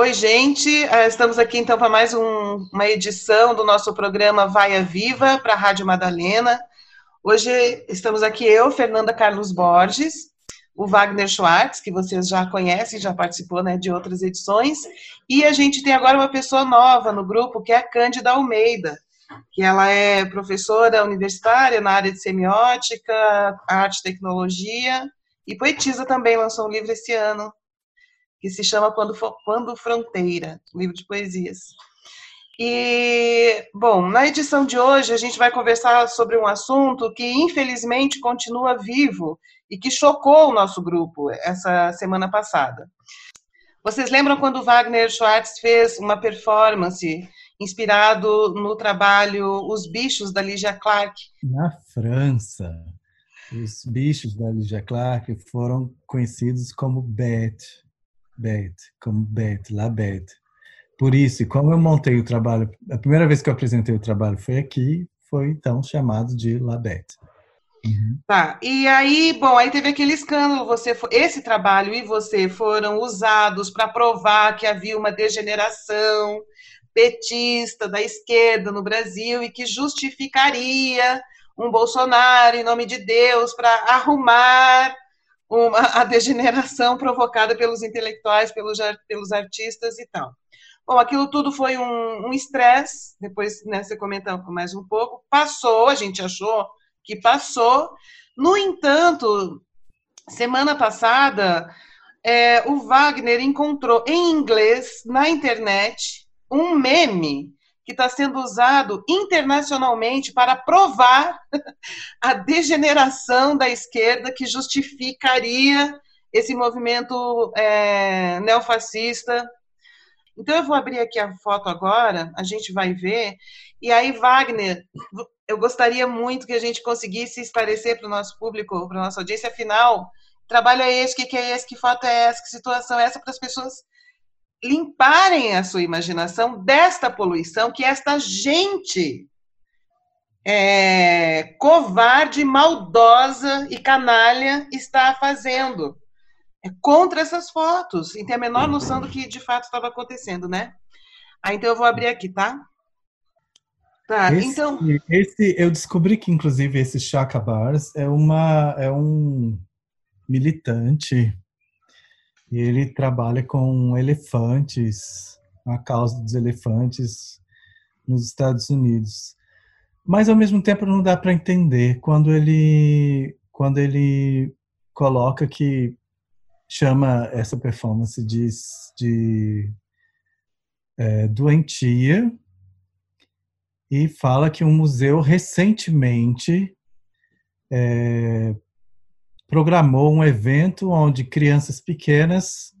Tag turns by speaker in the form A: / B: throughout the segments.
A: Oi, gente. Eh, estamos aqui então para mais um, uma edição do nosso programa Vaia Viva para a Rádio Madalena. Hoje estamos aqui eu, Fernanda Carlos Borges, o Wagner Schwartz, que vocês já conhecem, já participou né, de outras edições, e a gente tem agora uma pessoa nova no grupo, que é a Cândida Almeida, que ela é professora universitária na área de semiótica, arte e tecnologia, e poetisa também, lançou um livro esse ano, que se chama Quando, Quando Fronteira, livro de poesias. E, bom, na edição de hoje a gente vai conversar sobre um assunto que infelizmente continua vivo e que chocou o nosso grupo essa semana passada. Vocês lembram quando Wagner Schwartz fez uma performance inspirado no trabalho Os Bichos da Ligia Clark?
B: Na França, os bichos da Ligia Clark foram conhecidos como Beth, Beth, como Beth, La Beth. Por isso, como eu montei o trabalho, a primeira vez que eu apresentei o trabalho foi aqui, foi então chamado de La Beth.
A: Uhum. Tá, e aí, bom, aí teve aquele escândalo, você esse trabalho e você foram usados para provar que havia uma degeneração petista da esquerda no Brasil e que justificaria um Bolsonaro em nome de Deus para arrumar uma, a degeneração provocada pelos intelectuais, pelos, pelos artistas e tal. Bom, aquilo tudo foi um estresse, um depois né, você comenta mais um pouco, passou, a gente achou que passou. No entanto, semana passada, é, o Wagner encontrou em inglês, na internet, um meme que está sendo usado internacionalmente para provar a degeneração da esquerda que justificaria esse movimento é, neofascista. Então, eu vou abrir aqui a foto agora, a gente vai ver. E aí, Wagner, eu gostaria muito que a gente conseguisse esclarecer para o nosso público, para a nossa audiência, afinal, trabalho é esse, o que é esse, que foto é essa, que situação é essa, para as pessoas limparem a sua imaginação desta poluição que esta gente é, covarde, maldosa e canalha está fazendo é contra essas fotos, e tem a menor noção do que de fato estava acontecendo, né? Ah, então eu vou abrir aqui, tá?
B: Tá, esse, então. Esse, eu descobri que, inclusive, esse Chaka Bars é, uma, é um militante e ele trabalha com elefantes, a causa dos elefantes nos Estados Unidos. Mas ao mesmo tempo não dá para entender quando ele quando ele coloca que chama essa performance de, de é, doentia e fala que um museu recentemente é, programou um evento onde crianças pequenas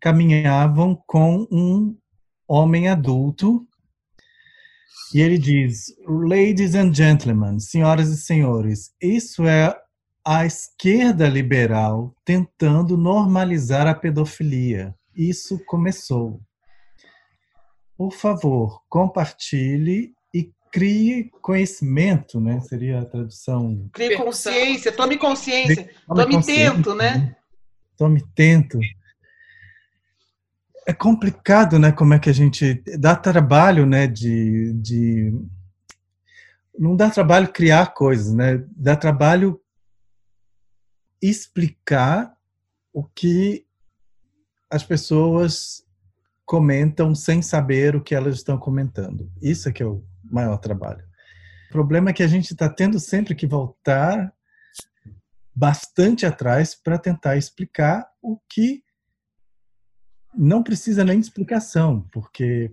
B: caminhavam com um homem adulto e ele diz: Ladies and gentlemen, senhoras e senhores, isso é a esquerda liberal tentando normalizar a pedofilia. Isso começou. Por favor, compartilhe crie conhecimento, né? Seria a tradução.
A: Crie consciência, tome consciência, tome, tome tento, né?
B: Tome tento. É complicado, né? Como é que a gente dá trabalho, né? De, de não dá trabalho criar coisas, né? Dá trabalho explicar o que as pessoas comentam sem saber o que elas estão comentando. Isso é que é o maior trabalho. O problema é que a gente está tendo sempre que voltar bastante atrás para tentar explicar o que não precisa nem de explicação, porque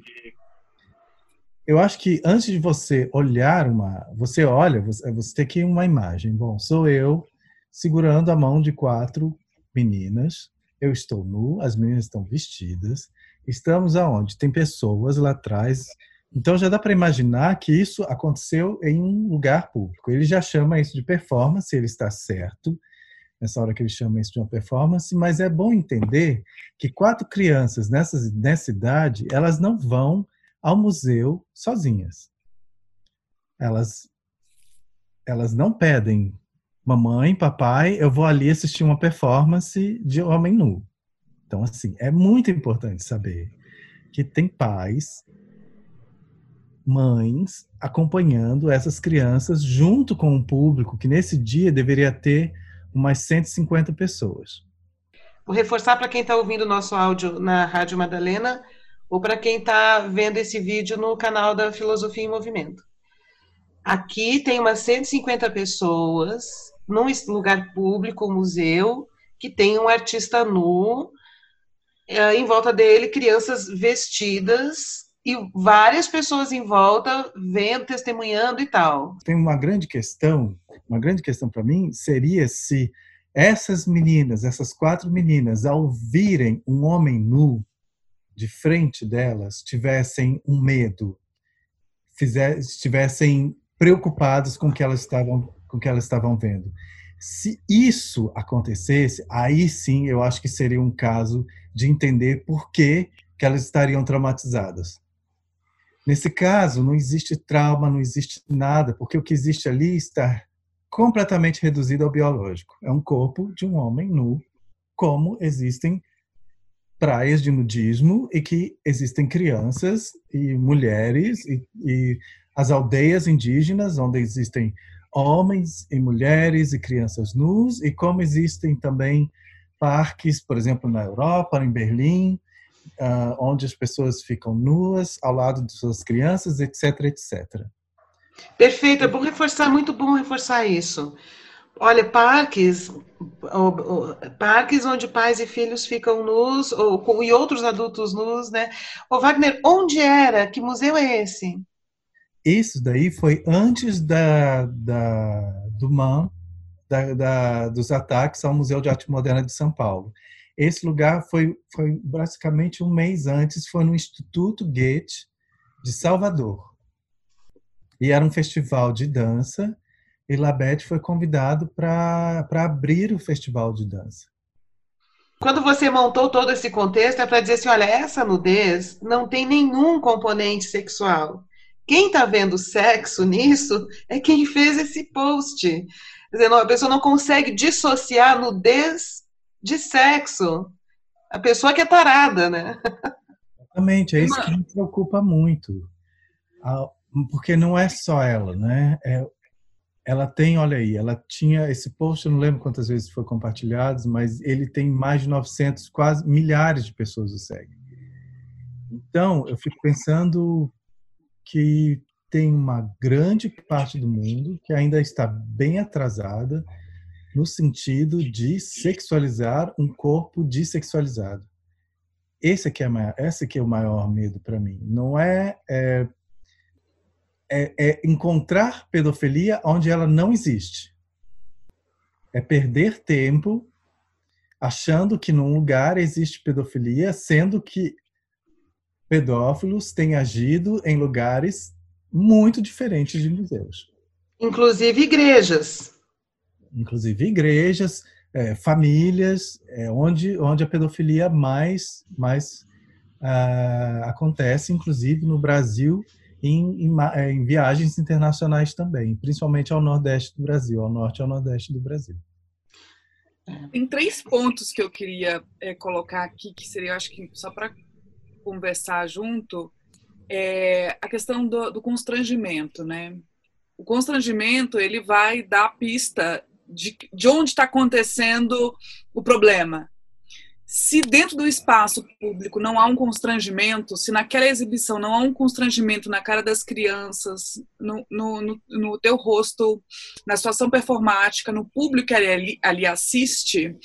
B: eu acho que antes de você olhar uma, você olha, você, você tem aqui uma imagem. Bom, sou eu segurando a mão de quatro meninas. Eu estou nu, as meninas estão vestidas. Estamos aonde? Tem pessoas lá atrás então já dá para imaginar que isso aconteceu em um lugar público. Ele já chama isso de performance, ele está certo nessa hora que ele chama isso de uma performance, mas é bom entender que quatro crianças nessa, nessa idade, elas não vão ao museu sozinhas. Elas, elas não pedem, mamãe, papai, eu vou ali assistir uma performance de homem nu. Então, assim, é muito importante saber que tem pais, mães acompanhando essas crianças junto com o público que nesse dia deveria ter umas 150 pessoas.
A: Vou reforçar para quem está ouvindo o nosso áudio na Rádio Madalena ou para quem está vendo esse vídeo no canal da Filosofia em Movimento. Aqui tem umas 150 pessoas num lugar público, museu, que tem um artista nu, eh, em volta dele crianças vestidas e várias pessoas em volta vendo, testemunhando e tal.
B: Tem uma grande questão, uma grande questão para mim seria se essas meninas, essas quatro meninas, ao virem um homem nu de frente delas, tivessem um medo, estivessem preocupados com o que elas estavam com que elas estavam vendo. Se isso acontecesse, aí sim eu acho que seria um caso de entender por que, que elas estariam traumatizadas. Nesse caso, não existe trauma, não existe nada, porque o que existe ali está completamente reduzido ao biológico. É um corpo de um homem nu, como existem praias de nudismo e que existem crianças e mulheres e, e as aldeias indígenas, onde existem homens e mulheres e crianças nus, e como existem também parques, por exemplo, na Europa, em Berlim, uh, onde as pessoas ficam nuas ao lado de suas crianças, etc, etc.
A: Perfeito, é bom reforçar, muito bom reforçar isso. Olha, parques, parques onde pais e filhos ficam nus, ou, e outros adultos nus, né? Ô Wagner, onde era? Que museu é esse?
B: Isso daí foi antes da, da do MAN, da, da, dos ataques ao Museu de Arte Moderna de São Paulo. Esse lugar foi, foi basicamente um mês antes, foi no Instituto Goethe de Salvador. E era um festival de dança, e Labette foi convidado para abrir o festival de dança.
A: Quando você montou todo esse contexto, é para dizer assim: olha, essa nudez não tem nenhum componente sexual. Quem está vendo sexo nisso é quem fez esse post. Quer dizer, a pessoa não consegue dissociar nudez de sexo. A pessoa que é tarada, né?
B: Exatamente, é isso que me preocupa muito. Porque não é só ela, né? É, ela tem, olha aí, ela tinha esse post, eu não lembro quantas vezes foi compartilhado, mas ele tem mais de 900, quase milhares de pessoas o seguem. Então, eu fico pensando que tem uma grande parte do mundo que ainda está bem atrasada no sentido de sexualizar um corpo dessexualizado. Esse aqui é, maior, esse aqui é o maior medo para mim. Não é, é, é, é encontrar pedofilia onde ela não existe. É perder tempo achando que num lugar existe pedofilia, sendo que pedófilos têm agido em lugares muito diferentes de museus.
A: Inclusive igrejas
B: inclusive igrejas, é, famílias, é, onde, onde a pedofilia mais, mais uh, acontece, inclusive no Brasil, em, em, é, em, viagens internacionais também, principalmente ao Nordeste do Brasil, ao Norte e ao Nordeste do Brasil.
C: Tem três pontos que eu queria é, colocar aqui, que seria, acho que só para conversar junto, é a questão do, do constrangimento, né? O constrangimento ele vai dar pista de, de onde está acontecendo o problema. Se dentro do espaço público não há um constrangimento, se naquela exibição não há um constrangimento na cara das crianças, no, no, no, no teu rosto, na situação performática, no público que ali, ali assiste,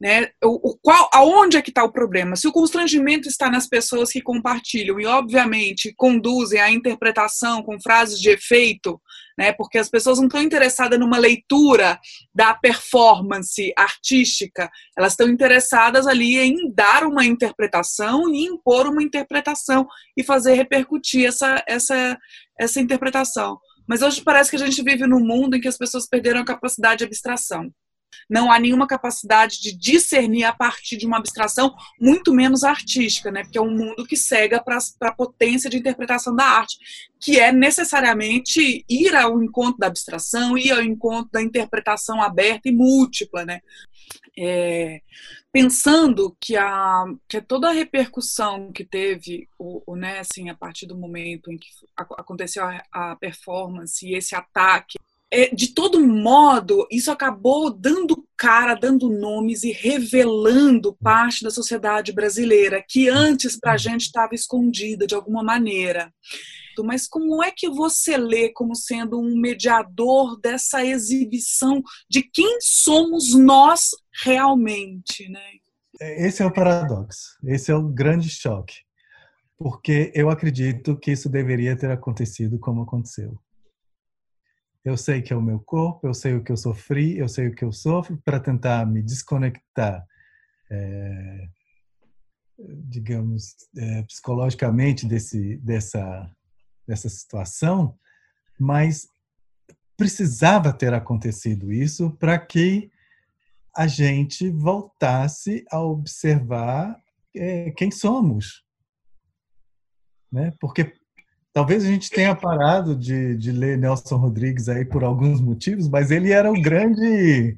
C: né, o, o, qual, aonde é que está o problema? Se o constrangimento está nas pessoas que compartilham e, obviamente, conduzem à interpretação com frases de efeito, né? Porque as pessoas não estão interessadas numa leitura da performance artística, elas estão interessadas ali em dar uma interpretação e impor uma interpretação e fazer repercutir essa, essa, essa interpretação. Mas hoje parece que a gente vive num mundo em que as pessoas perderam a capacidade de abstração. Não há nenhuma capacidade de discernir a partir de uma abstração, muito menos artística, né? porque é um mundo que cega para a potência de interpretação da arte, que é necessariamente ir ao encontro da abstração, ir ao encontro da interpretação aberta e múltipla. Né? É, pensando que, a, que toda a repercussão que teve o, o, né, assim, a partir do momento em que aconteceu a, a performance e esse ataque é, de todo modo, isso acabou dando cara, dando nomes e revelando parte da sociedade brasileira que antes para a gente estava escondida de alguma maneira. Mas como é que você lê como sendo um mediador dessa exibição de quem somos nós realmente, né?
B: Esse é o paradoxo, esse é o grande choque, porque eu acredito que isso deveria ter acontecido como aconteceu. Eu sei que é o meu corpo, eu sei o que eu sofri, eu sei o que eu sofro para tentar me desconectar, é, digamos, é, psicologicamente desse, dessa, dessa situação, mas precisava ter acontecido isso para que a gente voltasse a observar é, quem somos. Né? Porque Talvez a gente tenha parado de, de ler Nelson Rodrigues aí por alguns motivos, mas ele era o grande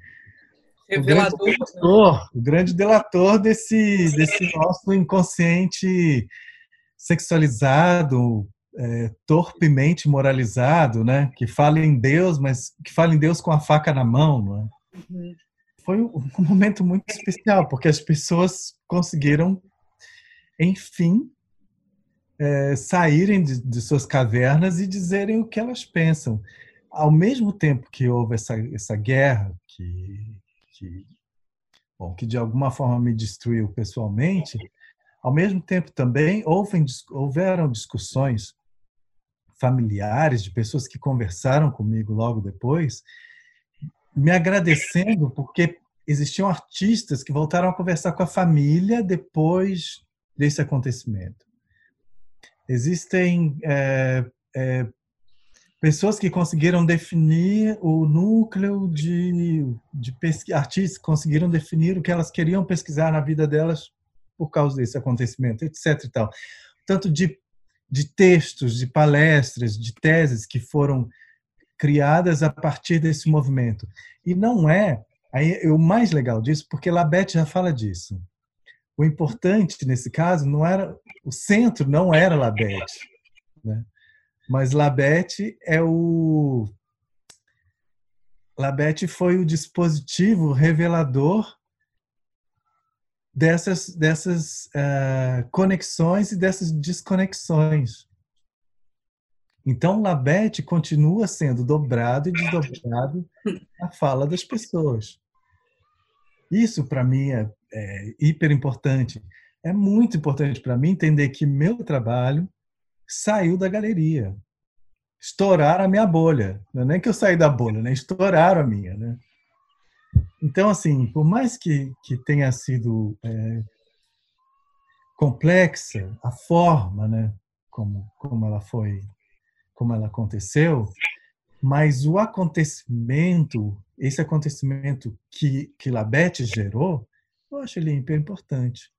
C: revelador, o
B: grande delator, o grande delator desse, desse nosso inconsciente sexualizado, é, torpemente moralizado, né? Que fala em Deus, mas que fala em Deus com a faca na mão, não é? Uhum. Foi um momento muito especial, porque as pessoas conseguiram, enfim, é, saírem de, de, suas cavernas e dizerem o que elas pensam. Ao mesmo tempo que houve essa, essa guerra, que, que, bom, que de alguma forma me destruiu pessoalmente, ao mesmo tempo também houve, houveram discussões familiares de pessoas que conversaram comigo logo depois, me agradecendo porque existiam artistas que voltaram a conversar com a família depois desse acontecimento. Existem é, é, pessoas que conseguiram definir o núcleo de, de pesquisa, artistas conseguiram definir o que elas queriam pesquisar na vida delas por causa desse acontecimento, etc. E tal. Tanto de, de textos, de palestras, de teses que foram criadas a partir desse movimento. E não é aí o mais legal disso, porque Labette já fala disso. O importante nesse caso não era o centro não era Labette, né? Mas Labette é o Labette foi o dispositivo revelador dessas dessas uh, conexões e dessas desconexões. Então, Labette continua sendo dobrado e desdobrado a fala das pessoas. Isso, para mim, é, é hiper importante é muito importante para mim entender que meu trabalho saiu da galeria. Estouraram a minha bolha. Não é nem que eu saí da bolha, né? Estouraram a minha, né? Então, assim, por mais que, que tenha sido é, complexa a forma, né? Como, como ela foi, como ela aconteceu, mas o acontecimento, esse acontecimento que, que Labette gerou, eu acho ele hiper importante.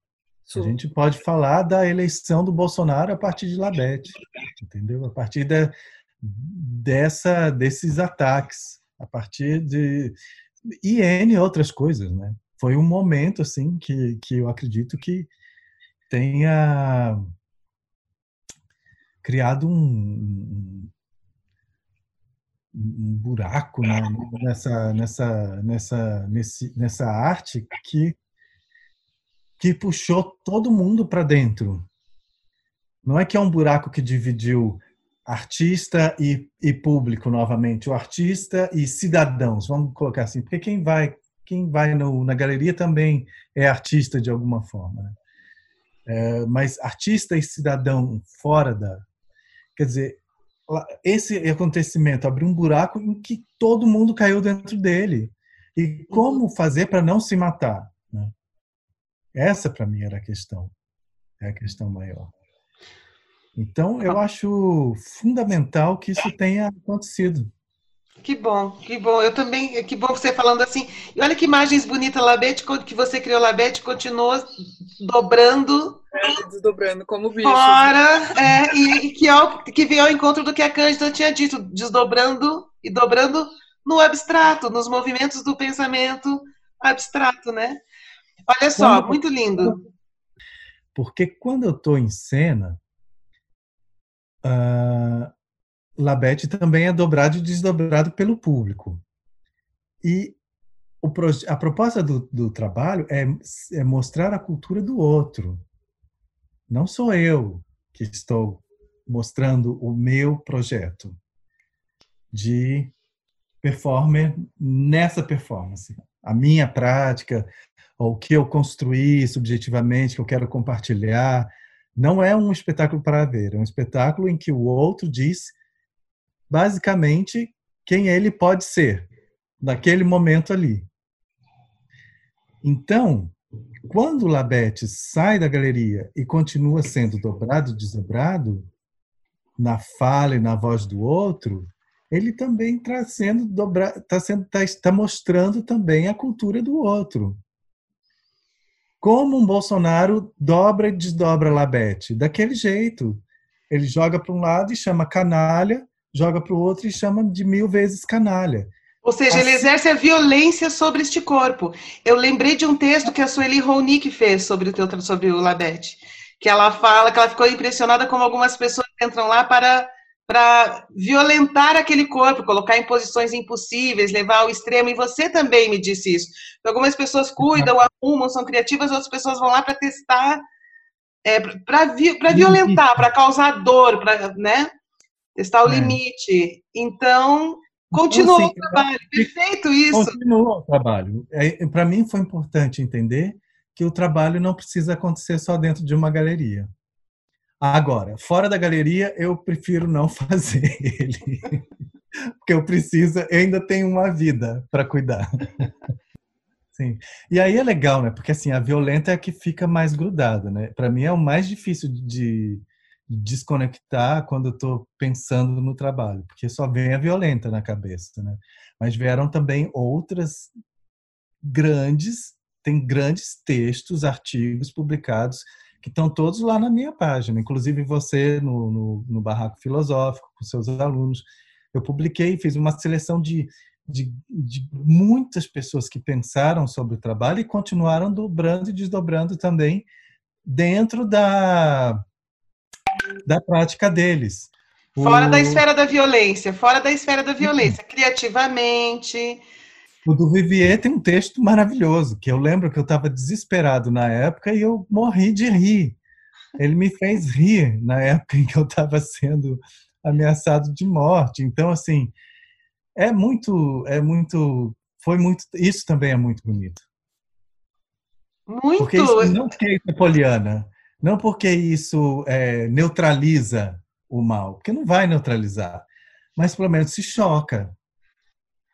B: A gente pode falar da eleição do Bolsonaro a partir de Labette, entendeu? A partir de, dessa, desses ataques, a partir de e N outras coisas, né? Foi um momento assim que, que eu acredito que tenha criado um, um buraco né? nessa, nessa, nessa, nesse, nessa arte que que puxou todo mundo para dentro. Não é que é um buraco que dividiu artista e, e público novamente, o artista e cidadãos, vamos colocar assim, porque quem vai quem vai no, na galeria também é artista de alguma forma. Né? É, mas artista e cidadão fora da. Quer dizer, esse acontecimento abriu um buraco em que todo mundo caiu dentro dele. E como fazer para não se matar? Né? Essa, para mim, era a questão. É a questão maior. Então, eu acho fundamental que isso tenha acontecido.
A: Que bom, que bom. Eu também, que bom você falando assim. E olha que imagens bonitas, Labete, que você criou, Labete, continuou dobrando.
C: É, desdobrando, como bicho.
A: Fora, é, e, e que, é que veio ao encontro do que a Cândida tinha dito, desdobrando e dobrando no abstrato, nos movimentos do pensamento abstrato, né? Olha só, quando, muito lindo.
B: Porque quando eu estou em cena, uh, Labete também é dobrado e desdobrado pelo público. E o, a proposta do, do trabalho é, é mostrar a cultura do outro. Não sou eu que estou mostrando o meu projeto de performer nessa performance. A minha prática, o que eu construí subjetivamente, que eu quero compartilhar. Não é um espetáculo para ver, é um espetáculo em que o outro diz basicamente quem ele pode ser naquele momento ali. Então, quando Labete sai da galeria e continua sendo dobrado, desdobrado, na fala e na voz do outro, ele também está sendo dobrado, está sendo, tá, está mostrando também a cultura do outro. Como um Bolsonaro dobra e desdobra Labete? Daquele jeito. Ele joga para um lado e chama canalha, joga para o outro e chama de mil vezes canalha.
A: Ou seja, assim... ele exerce a violência sobre este corpo. Eu lembrei de um texto que a Sueli Ronick fez sobre o teu, sobre o Labete, que ela fala que ela ficou impressionada como algumas pessoas entram lá para para violentar aquele corpo, colocar em posições impossíveis, levar ao extremo. E você também me disse isso. Algumas pessoas cuidam, arrumam, são criativas, outras pessoas vão lá para testar, é, para vi violentar, para causar dor, para né? testar o é. limite. Então, continuou então, assim, o trabalho. Perfeito isso.
B: Continuou o trabalho. É, Para mim foi importante entender que o trabalho não precisa acontecer só dentro de uma galeria. Agora, fora da galeria, eu prefiro não fazer ele. Porque eu preciso, eu ainda tenho uma vida para cuidar. Sim. E aí é legal, né? Porque assim, a violenta é a que fica mais grudada, né? Para mim é o mais difícil de, desconectar quando eu estou pensando no trabalho, porque só vem a violenta na cabeça, né? Mas vieram também outras grandes, tem grandes textos, artigos publicados que estão todos lá na minha página, inclusive você no, no, no Barraco Filosófico, com seus alunos. Eu publiquei, fiz uma seleção de, de, de, muitas pessoas que pensaram sobre o trabalho e continuaram dobrando e desdobrando também dentro da da prática deles.
A: Fora o... da esfera da violência, fora da esfera da violência, criativamente.
B: O do Vivier tem um texto maravilhoso, que eu lembro que eu estava desesperado na época e eu morri de rir. Ele me fez rir na época em que eu estava sendo ameaçado de morte. Então, assim, é muito, é muito, foi muito, isso também é muito bonito.
A: Muito.
B: Porque isso não é poliana. Não porque isso é, neutraliza o mal, porque não vai neutralizar, mas pelo menos se choca.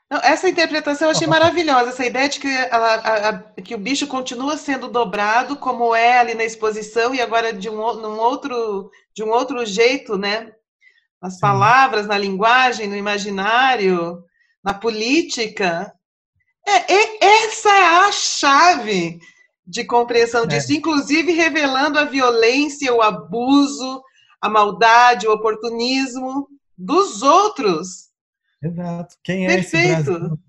A: Não, essa interpretação eu achei maravilhosa, essa ideia de que, ela, a, a, que o bicho continua sendo dobrado, como é ali na exposição, e agora de um, num outro, de um outro jeito, né? Nas Sim. palavras, na linguagem, no imaginário, na política. É, é, essa é a chave de compreensão é. disso, inclusive revelando a violência, o abuso, a maldade, o oportunismo dos outros.
B: Exato. Quem é Perfeito. esse Brasil?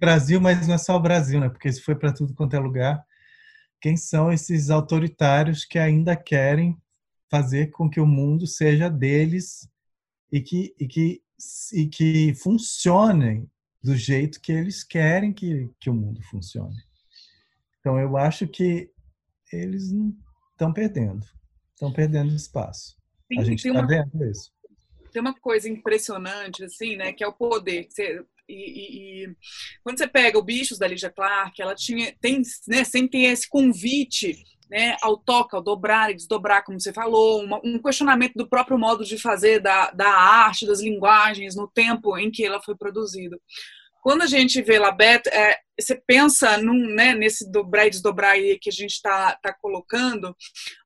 B: Brasil, mas não é só o Brasil, né? Porque isso foi para tudo quanto é lugar. Quem são esses autoritários que ainda querem fazer com que o mundo seja deles e que, e que, e que funcionem do jeito que eles querem que, que o mundo funcione? Então, eu acho que eles estão perdendo, estão perdendo espaço. Sim, a gente está uma... vendo isso.
C: Tem uma coisa impressionante, assim, né, que é o poder. Você, e, e, e, quando você pega o Bichos da Lígia Clark, ela tinha, tem, né, sempre tem esse convite né, ao toque, ao dobrar e desdobrar, como você falou, uma, um questionamento do próprio modo de fazer da, da arte, das linguagens, no tempo em que ela foi produzida. Quando a gente vê Labette, é, você pensa num, né, nesse dobrar e desdobrar aí que a gente está tá colocando,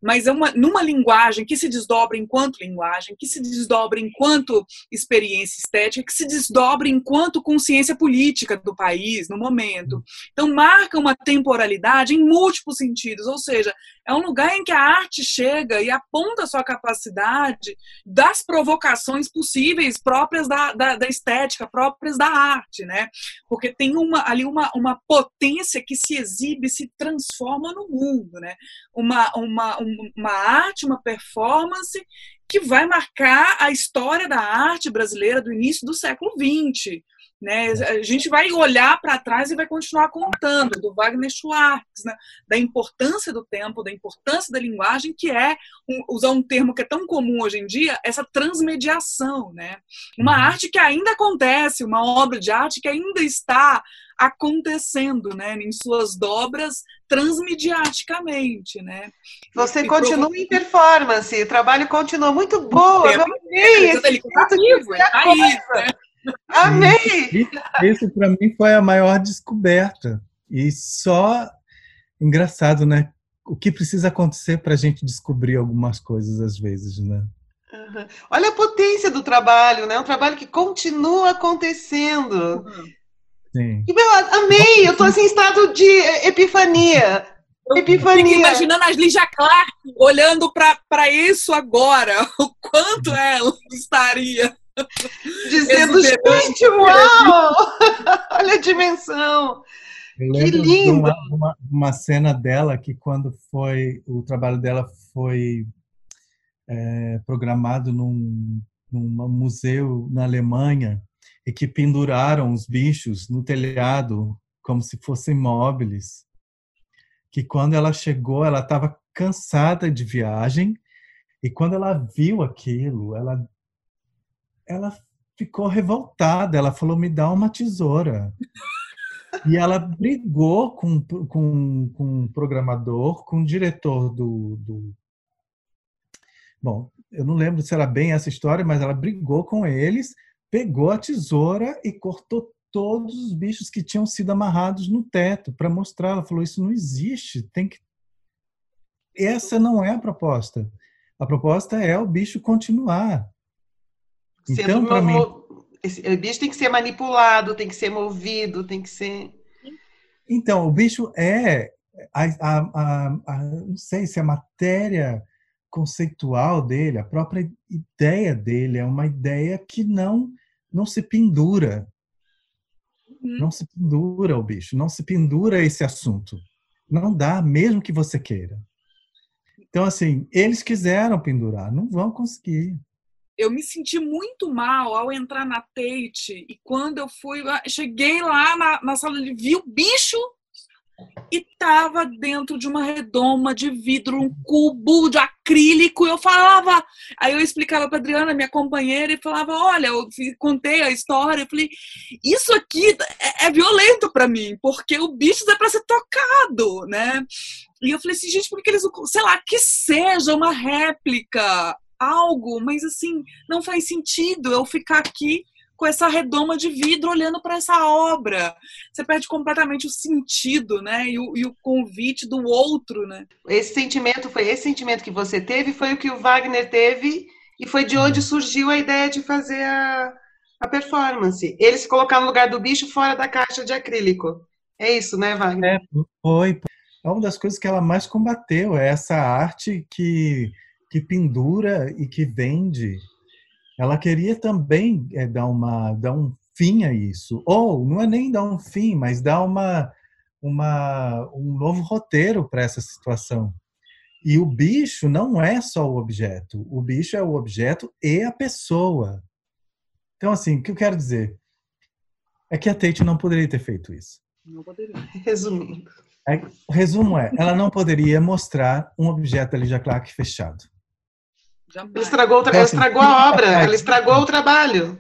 C: mas é uma, numa linguagem que se desdobra enquanto linguagem, que se desdobra enquanto experiência estética, que se desdobra enquanto consciência política do país no momento. Então, marca uma temporalidade em múltiplos sentidos, ou seja, é um lugar em que a arte chega e aponta sua capacidade das provocações possíveis próprias da, da, da estética, próprias da arte, né? Porque tem uma, ali uma, uma potência que se exibe, se transforma no mundo, né? Uma, uma, uma arte, uma performance que vai marcar a história da arte brasileira do início do século XX. Né? A gente vai olhar para trás e vai continuar contando do Wagner Schwartz, né? da importância do tempo, da importância da linguagem, que é usar um termo que é tão comum hoje em dia, essa transmediação, né? Uma uhum. arte que ainda acontece, uma obra de arte que ainda está acontecendo, né, em suas dobras transmediaticamente, né?
A: Você e continua provo... em performance, o trabalho continua muito boa. Eu amei esse
C: ele tá vivo, tá aí,
A: Amei!
B: Isso para mim foi a maior descoberta. E só engraçado, né? O que precisa acontecer para a gente descobrir algumas coisas às vezes, né?
A: Uhum. Olha a potência do trabalho, né? Um trabalho que continua acontecendo. Uhum.
B: Sim.
A: Meu, amei! Eu tô assim em estado de epifania. Epifania. Fico
C: imaginando a Lígia Clark olhando para isso agora. O quanto ela estaria
A: Dizendo, gente, uau! Olha a dimensão! Eu que lindo!
B: Uma, uma, uma, cena dela que quando foi o trabalho dela foi é, programado num, num museu na Alemanha e que penduraram os bichos no telhado como se fossem móveis. Que quando ela chegou, ela estava cansada de viagem e quando ela viu aquilo, ela ela ficou revoltada. Ela falou: me dá uma tesoura. E ela brigou com, com, com o programador, com o diretor do, do. Bom, eu não lembro se era bem essa história, mas ela brigou com eles, pegou a tesoura e cortou todos os bichos que tinham sido amarrados no teto para mostrar. Ela falou: Isso não existe, tem que. Essa não é a proposta. A proposta é o bicho continuar.
A: Então, para mim. Esse, o bicho tem que ser manipulado, tem que ser movido, tem que ser.
B: Então, o bicho é. A, a, a, a, não sei se a matéria conceitual dele, a própria ideia dele é uma ideia que não não se pendura. Uhum. Não se pendura o bicho, não se pendura esse assunto. Não dá, mesmo que você queira. Então, assim, eles quiseram pendurar, não vão conseguir
C: eu me senti muito mal ao entrar na Tate e quando eu fui, cheguei lá na, na sala, ele viu o bicho e tava dentro de uma redoma de vidro, um cubo de acrílico. Eu falava, aí eu explicava para Adriana, minha companheira, e falava: Olha, eu contei a história. Eu falei: Isso aqui é, é violento para mim, porque o bicho é para ser tocado, né? E eu falei assim: Gente, por que eles, sei lá, que seja uma réplica algo, mas assim, não faz sentido eu ficar aqui com essa redoma de vidro olhando para essa obra. Você perde completamente o sentido, né? E o, e o, convite do outro, né?
A: Esse sentimento foi esse sentimento que você teve, foi o que o Wagner teve e foi de onde surgiu a ideia de fazer a, a performance. Ele se colocar no lugar do bicho fora da caixa de acrílico. É isso, né, Wagner?
B: É, foi. É uma das coisas que ela mais combateu, é essa arte que que pendura e que vende, ela queria também é, dar, uma, dar um fim a isso. Ou não é nem dar um fim, mas dar uma, uma, um novo roteiro para essa situação. E o bicho não é só o objeto, o bicho é o objeto e a pessoa. Então, assim, o que eu quero dizer é que a Tate não poderia ter feito isso.
C: Não poderia.
A: Resumindo.
B: É, o resumo é, ela não poderia mostrar um objeto ali de Clark fechado.
A: Ela estragou, ela estragou a obra, ela estragou o trabalho.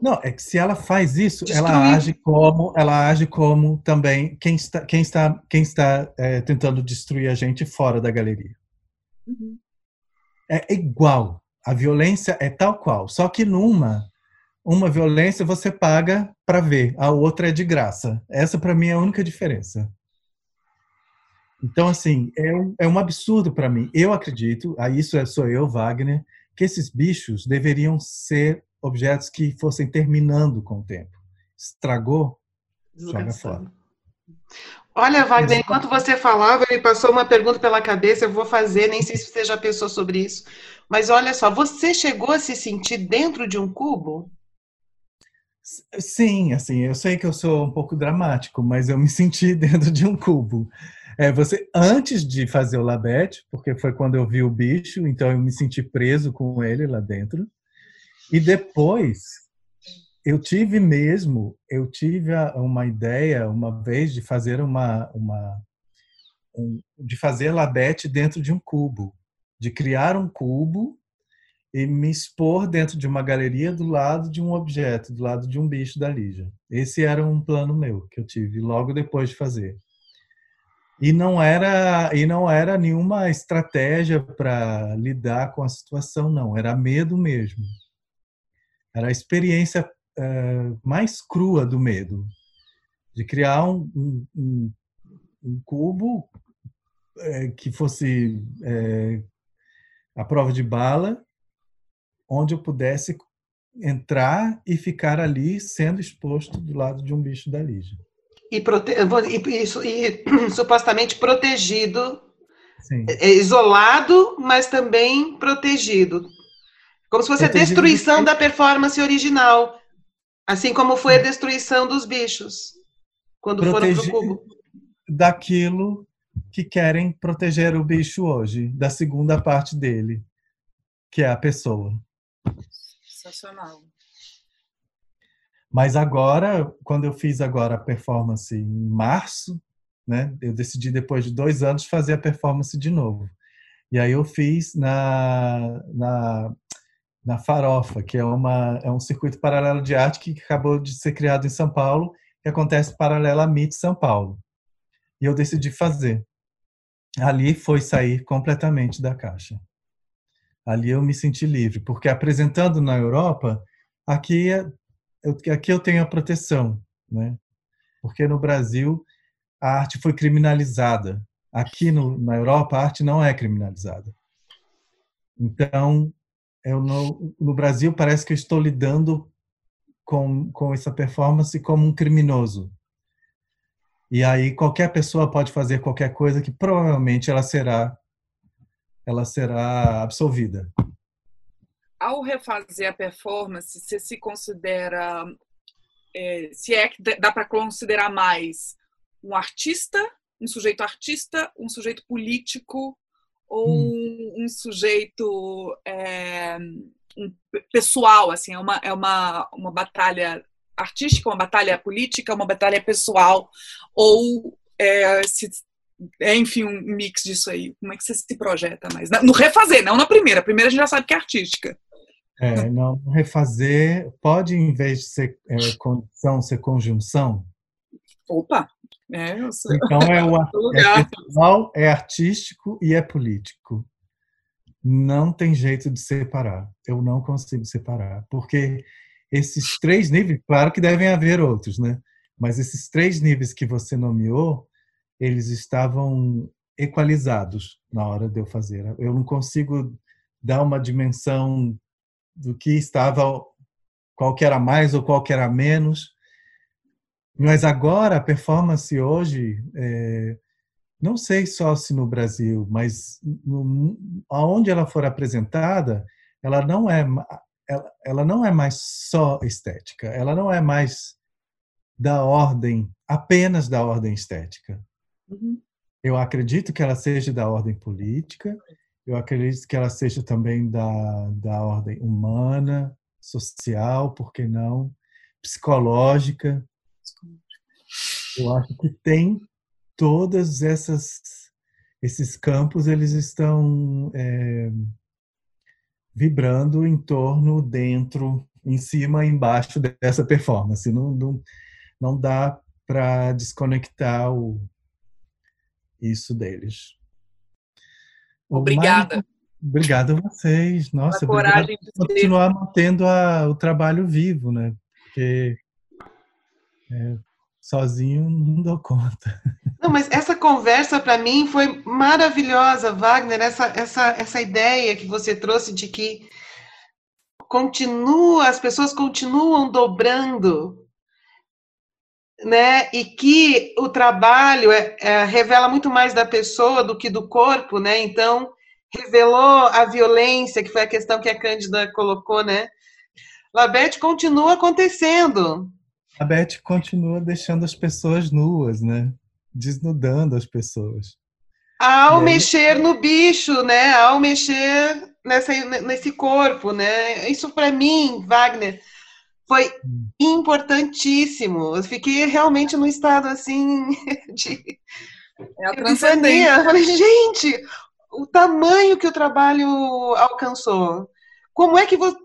B: Não, é que se ela faz isso, Destruir. ela age como, ela age como também quem está, quem está, quem está é, tentando destruir a gente fora da galeria. Uhum. É igual. A violência é tal qual. Só que numa, uma violência você paga para ver, a outra é de graça. Essa para mim é a única diferença. Então, assim, é um, é um absurdo para mim. Eu acredito, a isso é, sou eu, Wagner, que esses bichos deveriam ser objetos que fossem terminando com o tempo. Estragou, joga fora.
A: Olha, Wagner, enquanto você falava, me passou uma pergunta pela cabeça, eu vou fazer, nem sei se você já pensou sobre isso. Mas olha só, você chegou a se sentir dentro de um cubo?
B: Sim, assim, eu sei que eu sou um pouco dramático, mas eu me senti dentro de um cubo. É, você antes de fazer o labete, porque foi quando eu vi o bicho, então eu me senti preso com ele lá dentro. E depois eu tive mesmo, eu tive uma ideia uma vez de fazer uma, uma um, de fazer labete dentro de um cubo, de criar um cubo e me expor dentro de uma galeria do lado de um objeto, do lado de um bicho da Lígia. Esse era um plano meu que eu tive logo depois de fazer. E não era e não era nenhuma estratégia para lidar com a situação, não. Era medo mesmo. Era a experiência uh, mais crua do medo, de criar um, um, um cubo é, que fosse é, a prova de bala, onde eu pudesse entrar e ficar ali sendo exposto do lado de um bicho da Lígia
A: e, prote... e, isso, e supostamente protegido, Sim. É, isolado, mas também protegido. Como se fosse protegido a destruição de... da performance original, assim como foi a destruição dos bichos quando protegido foram para o cubo.
B: Daquilo que querem proteger o bicho hoje, da segunda parte dele, que é a pessoa.
C: Sensacional.
B: Mas agora, quando eu fiz agora a performance em março, né, eu decidi depois de dois anos fazer a performance de novo. E aí eu fiz na, na, na Farofa, que é, uma, é um circuito paralelo de arte que acabou de ser criado em São Paulo, que acontece paralelo à MIT São Paulo. E eu decidi fazer. Ali foi sair completamente da caixa. Ali eu me senti livre, porque apresentando na Europa, aqui é eu, aqui eu tenho a proteção, né? Porque no Brasil a arte foi criminalizada. Aqui no, na Europa a arte não é criminalizada. Então, eu no, no Brasil parece que eu estou lidando com, com essa performance como um criminoso. E aí qualquer pessoa pode fazer qualquer coisa que provavelmente ela será ela será absolvida
C: ao refazer a performance, você se considera, é, se é que dá para considerar mais um artista, um sujeito artista, um sujeito político ou hum. um sujeito é, um pessoal, assim, é uma, é uma, uma batalha artística, uma batalha política, uma batalha pessoal, ou é, se, é, enfim, um mix disso aí. Como é que você se projeta mais? No refazer, não na primeira. A primeira a gente já sabe que é artística.
B: É, não, refazer pode, em vez de ser é, condição, ser conjunção?
C: Opa! É,
B: sou... Então é o é pessoal, é artístico e é político. Não tem jeito de separar. Eu não consigo separar. Porque esses três níveis, claro que devem haver outros, né? Mas esses três níveis que você nomeou, eles estavam equalizados na hora de eu fazer. Eu não consigo dar uma dimensão do que estava, qual que era mais ou qual que era menos. Mas agora a performance hoje, é, não sei só se no Brasil, mas no, aonde ela for apresentada, ela não é ela, ela não é mais só estética, ela não é mais da ordem apenas da ordem estética. Uhum. Eu acredito que ela seja da ordem política, eu acredito que ela seja também da, da ordem humana, social, por que não, psicológica. Eu acho que tem todas essas esses campos eles estão é, vibrando em torno, dentro, em cima, embaixo dessa performance. Não, não, não dá para desconectar o, isso deles.
C: Obrigada.
B: Obrigado a vocês. Nossa, a coragem de continuar mantendo a, o trabalho vivo, né? Porque é, sozinho não dou conta.
A: Não, mas essa conversa para mim foi maravilhosa, Wagner, essa, essa, essa ideia que você trouxe de que continua, as pessoas continuam dobrando, né? E que o trabalho é, é, revela muito mais da pessoa do que do corpo, né? Então, revelou a violência, que foi a questão que a Cândida colocou, né? Labete continua acontecendo.
B: A Beth continua deixando as pessoas nuas, né? Desnudando as pessoas.
A: Ao aí... mexer no bicho, né? Ao mexer nessa, nesse corpo, né? Isso para mim, Wagner, foi hum. importantíssimo. Eu fiquei realmente num estado assim de
C: é a transcendência.
A: Falei, gente, o tamanho que o trabalho alcançou. Como é que você.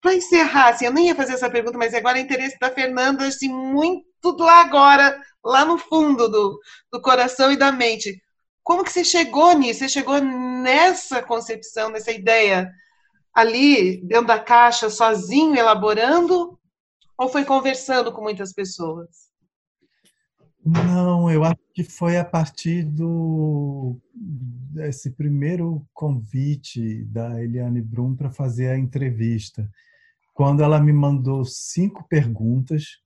A: Para encerrar, assim, eu nem ia fazer essa pergunta, mas agora é interesse da Fernanda, assim, muito lá agora, lá no fundo do, do coração e da mente. Como que você chegou nisso? Você chegou nessa concepção, nessa ideia ali, dentro da caixa, sozinho, elaborando? Ou foi conversando com muitas pessoas?
B: Não, eu acho que foi a partir do esse primeiro convite da Eliane Brum para fazer a entrevista, quando ela me mandou cinco perguntas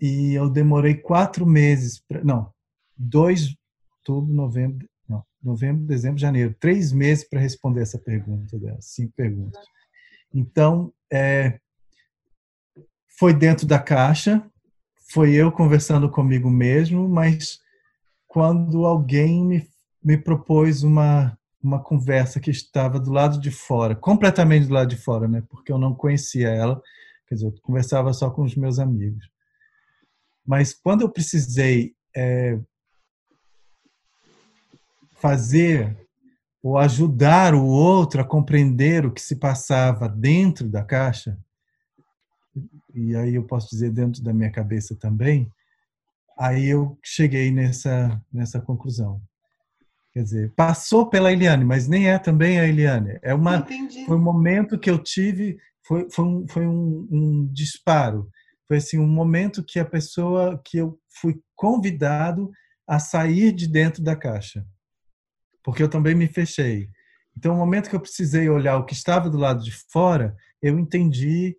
B: e eu demorei quatro meses, pra, não, dois, outubro, novembro, não, novembro, dezembro, janeiro, três meses para responder essa pergunta dela, cinco perguntas. Então, é, foi dentro da caixa, foi eu conversando comigo mesmo, mas quando alguém me, me propôs uma, uma conversa que estava do lado de fora, completamente do lado de fora, né? Porque eu não conhecia ela, quer dizer, eu conversava só com os meus amigos. Mas quando eu precisei é, fazer ou ajudar o outro a compreender o que se passava dentro da caixa, e aí eu posso dizer dentro da minha cabeça também, aí eu cheguei nessa, nessa conclusão. Quer dizer, passou pela Eliane, mas nem é também a Eliane. É uma, foi um momento que eu tive, foi, foi, um, foi um, um disparo. Foi assim, um momento que a pessoa, que eu fui convidado a sair de dentro da caixa. Porque eu também me fechei. Então, o momento que eu precisei olhar o que estava do lado de fora, eu entendi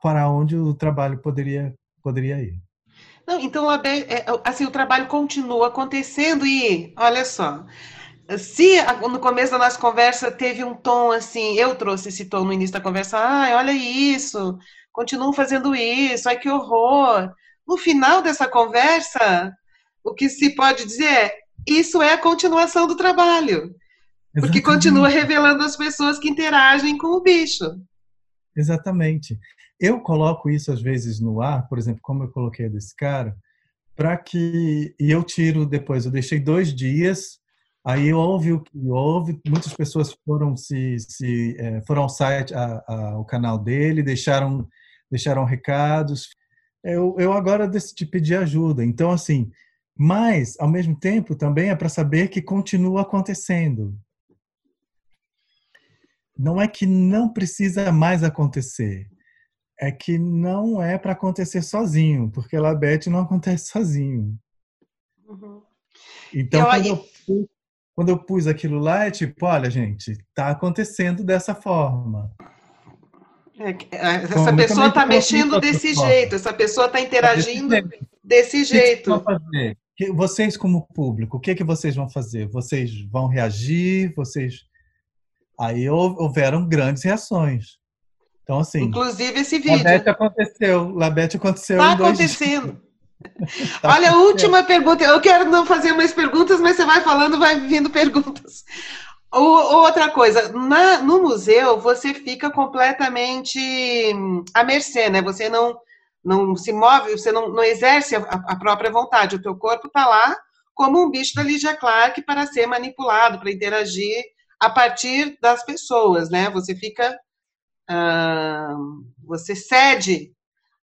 B: para onde o trabalho poderia, poderia ir.
A: Não, então, é, assim, o trabalho continua acontecendo e, olha só, se no começo da nossa conversa teve um tom assim, eu trouxe esse tom no início da conversa, ai, olha isso, continuam fazendo isso, ai que horror. No final dessa conversa, o que se pode dizer é, isso é a continuação do trabalho. Exatamente. Porque continua revelando as pessoas que interagem com o bicho.
B: Exatamente. Eu coloco isso às vezes no ar, por exemplo, como eu coloquei desse cara, para que e eu tiro depois. Eu deixei dois dias, aí houve o que houve. Muitas pessoas foram se, se é, foram ao site, a, a, ao canal dele, deixaram deixaram recados. Eu, eu agora decidi pedir ajuda. Então assim, mas ao mesmo tempo também é para saber que continua acontecendo. Não é que não precisa mais acontecer é que não é para acontecer sozinho, porque Labete não acontece sozinho. Uhum. Então, eu, quando, eu, quando eu pus aquilo lá, é tipo, olha, gente, está acontecendo dessa forma.
A: É, é essa pessoa está mexendo desse forma. jeito, essa pessoa está interagindo desse jeito.
B: Vocês, como público, o que, que vocês vão fazer? Vocês vão reagir? Vocês. Aí houveram grandes reações. Então, assim.
A: Inclusive esse vídeo.
B: Labete aconteceu. Labete aconteceu.
A: Está acontecendo. tá Olha, a última pergunta. Eu quero não fazer mais perguntas, mas você vai falando, vai vindo perguntas. Outra coisa, na, no museu você fica completamente à mercê, né? Você não, não se move, você não, não exerce a, a própria vontade. O teu corpo está lá como um bicho da Lydia Clark para ser manipulado, para interagir a partir das pessoas, né? Você fica você cede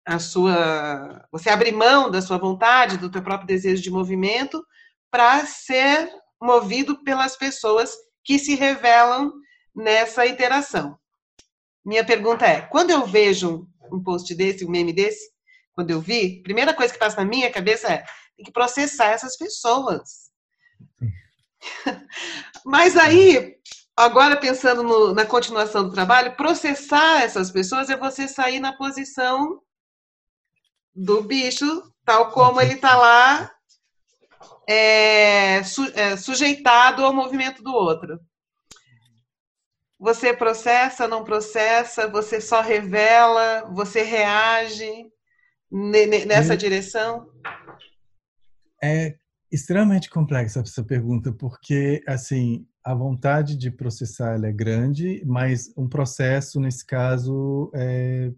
A: a sua, você abre mão da sua vontade, do teu próprio desejo de movimento para ser movido pelas pessoas que se revelam nessa interação. Minha pergunta é: quando eu vejo um post desse, um meme desse, quando eu vi, a primeira coisa que passa na minha cabeça é: tem que processar essas pessoas. Mas aí, agora pensando no, na continuação do trabalho, processar essas pessoas é você sair na posição do bicho, tal como ele está lá, é, su, é, sujeitado ao movimento do outro. Você processa, não processa, você só revela, você reage nessa direção?
B: É extremamente complexa essa pergunta, porque, assim, a vontade de processar é grande, mas um processo, nesse caso, é,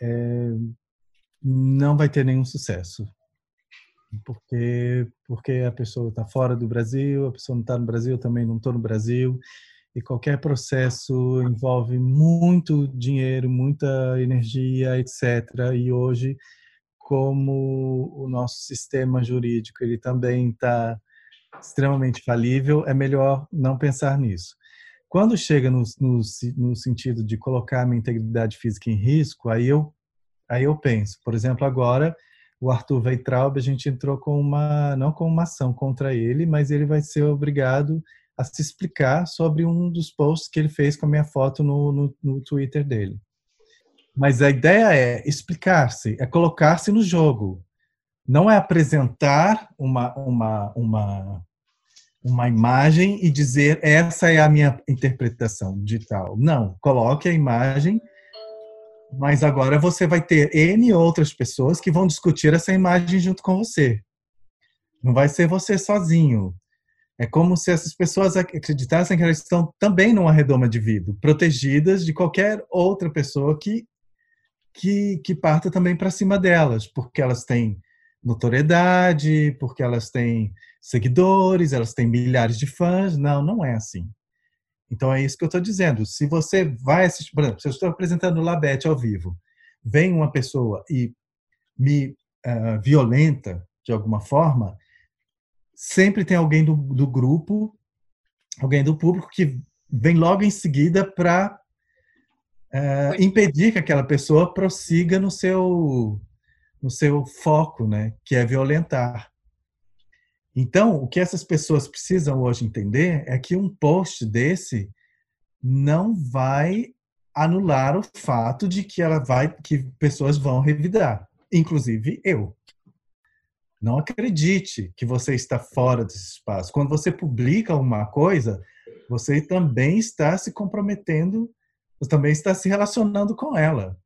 B: é, não vai ter nenhum sucesso. Porque, porque a pessoa está fora do Brasil, a pessoa não está no Brasil, eu também não estou no Brasil, e qualquer processo envolve muito dinheiro, muita energia, etc. E hoje, como o nosso sistema jurídico ele também está extremamente falível, é melhor não pensar nisso. Quando chega no, no, no sentido de colocar a minha integridade física em risco, aí eu aí eu penso, por exemplo, agora o Arthur Weitraub, a gente entrou com uma não com uma ação contra ele, mas ele vai ser obrigado a se explicar sobre um dos posts que ele fez com a minha foto no, no, no Twitter dele. Mas a ideia é explicar-se, é colocar-se no jogo. Não é apresentar uma, uma, uma, uma imagem e dizer essa é a minha interpretação digital. Não, coloque a imagem, mas agora você vai ter N outras pessoas que vão discutir essa imagem junto com você. Não vai ser você sozinho. É como se essas pessoas acreditassem que elas estão também numa redoma de vidro, protegidas de qualquer outra pessoa que que, que parta também para cima delas, porque elas têm notoriedade, porque elas têm seguidores, elas têm milhares de fãs. Não, não é assim. Então é isso que eu estou dizendo. Se você vai assistir, por exemplo, se eu estou apresentando o Labete ao vivo, vem uma pessoa e me uh, violenta de alguma forma, sempre tem alguém do, do grupo, alguém do público que vem logo em seguida para uh, é, impedir que aquela pessoa prossiga no seu no seu foco, né, que é violentar. Então, o que essas pessoas precisam hoje entender é que um post desse não vai anular o fato de que ela vai que pessoas vão revidar, inclusive eu. Não acredite que você está fora desse espaço. Quando você publica uma coisa, você também está se comprometendo, você também está se relacionando com ela.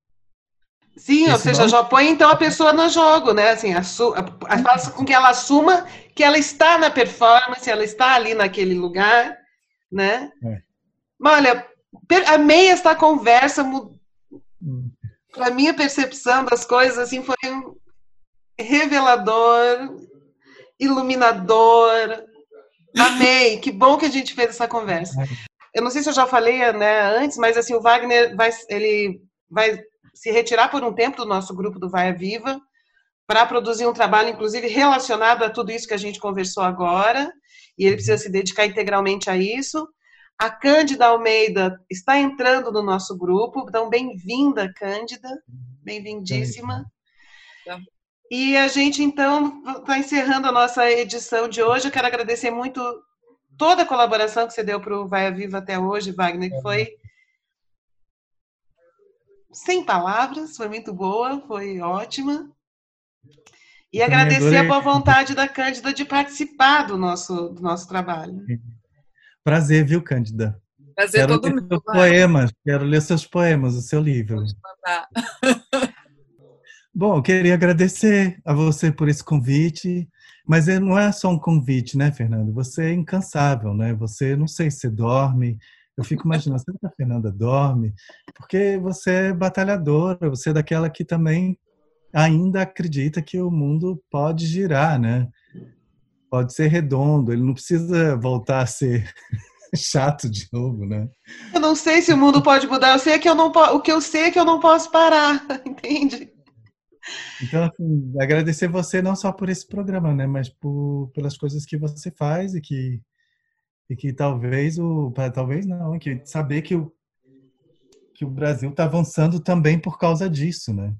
A: Sim, ou seja, já põe então a pessoa no jogo, né? Assim, faça com que ela assuma que ela está na performance, ela está ali naquele lugar, né? É. Mas olha, amei esta conversa, hum. para minha percepção das coisas, assim, foi revelador, iluminador. Amei, que bom que a gente fez essa conversa. Eu não sei se eu já falei né, antes, mas assim o Wagner vai, ele vai se retirar por um tempo do nosso grupo do Vai Viva para produzir um trabalho, inclusive relacionado a tudo isso que a gente conversou agora. E ele precisa se dedicar integralmente a isso. A Cândida Almeida está entrando no nosso grupo, então bem-vinda, Cândida, bem-vindíssima. E a gente, então, está encerrando a nossa edição de hoje. Eu quero agradecer muito toda a colaboração que você deu para o Vai a Viva até hoje, Wagner, que foi sem palavras, foi muito boa, foi ótima. E agradecer a boa vontade da Cândida de participar do nosso, do nosso trabalho.
B: Prazer, viu, Cândida?
C: Prazer
B: quero
C: todo
B: ler Seus poemas, quero ler seus poemas, o seu livro. Bom, eu queria agradecer a você por esse convite, mas não é só um convite, né, Fernando? Você é incansável, né? Você, não sei se dorme, eu fico imaginando, será que a Fernanda dorme? Porque você é batalhadora, você é daquela que também ainda acredita que o mundo pode girar, né? Pode ser redondo, ele não precisa voltar a ser chato de novo, né?
A: Eu não sei se o mundo pode mudar, eu sei que eu não o que eu sei é que eu não posso parar, entende?
B: Então, assim, agradecer você não só por esse programa, né, mas por, pelas coisas que você faz e que e que talvez o talvez não, que saber que o que o Brasil está avançando também por causa disso, né?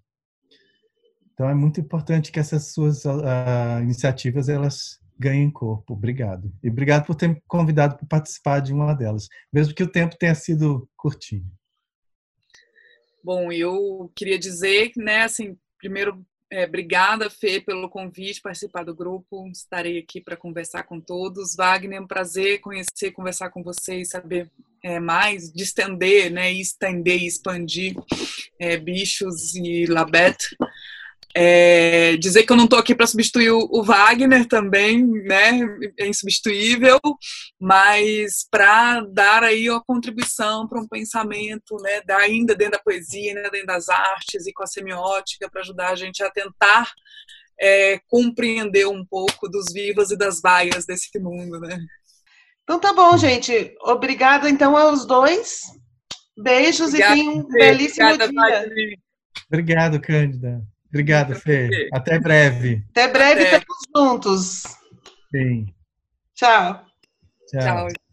B: Então é muito importante que essas suas uh, iniciativas elas ganhem corpo. Obrigado. E obrigado por ter me convidado para participar de uma delas, mesmo que o tempo tenha sido curtinho.
C: Bom, eu queria dizer, né, assim, primeiro é, obrigada, Fê, pelo convite, participar do grupo. Estarei aqui para conversar com todos. Wagner, é um prazer conhecer, conversar com vocês, saber é, mais, de estender, né, estender e expandir é, bichos e Labet. É, dizer que eu não estou aqui para substituir o, o, Wagner também, né, é insubstituível, mas para dar aí a contribuição para um pensamento, né, ainda dentro da poesia, né, dentro das artes e com a semiótica, para ajudar a gente a tentar é, compreender um pouco dos vivas e das vaias desse mundo, né.
A: Então tá bom, gente. Obrigada então aos dois. Beijos Obrigada, e tenham um belíssimo Obrigada, dia. Wagner.
B: Obrigado, Cândida. Obrigado, Fê. Até breve.
A: Até breve, Até. estamos juntos.
B: Sim.
A: Tchau.
B: Tchau. Tchau.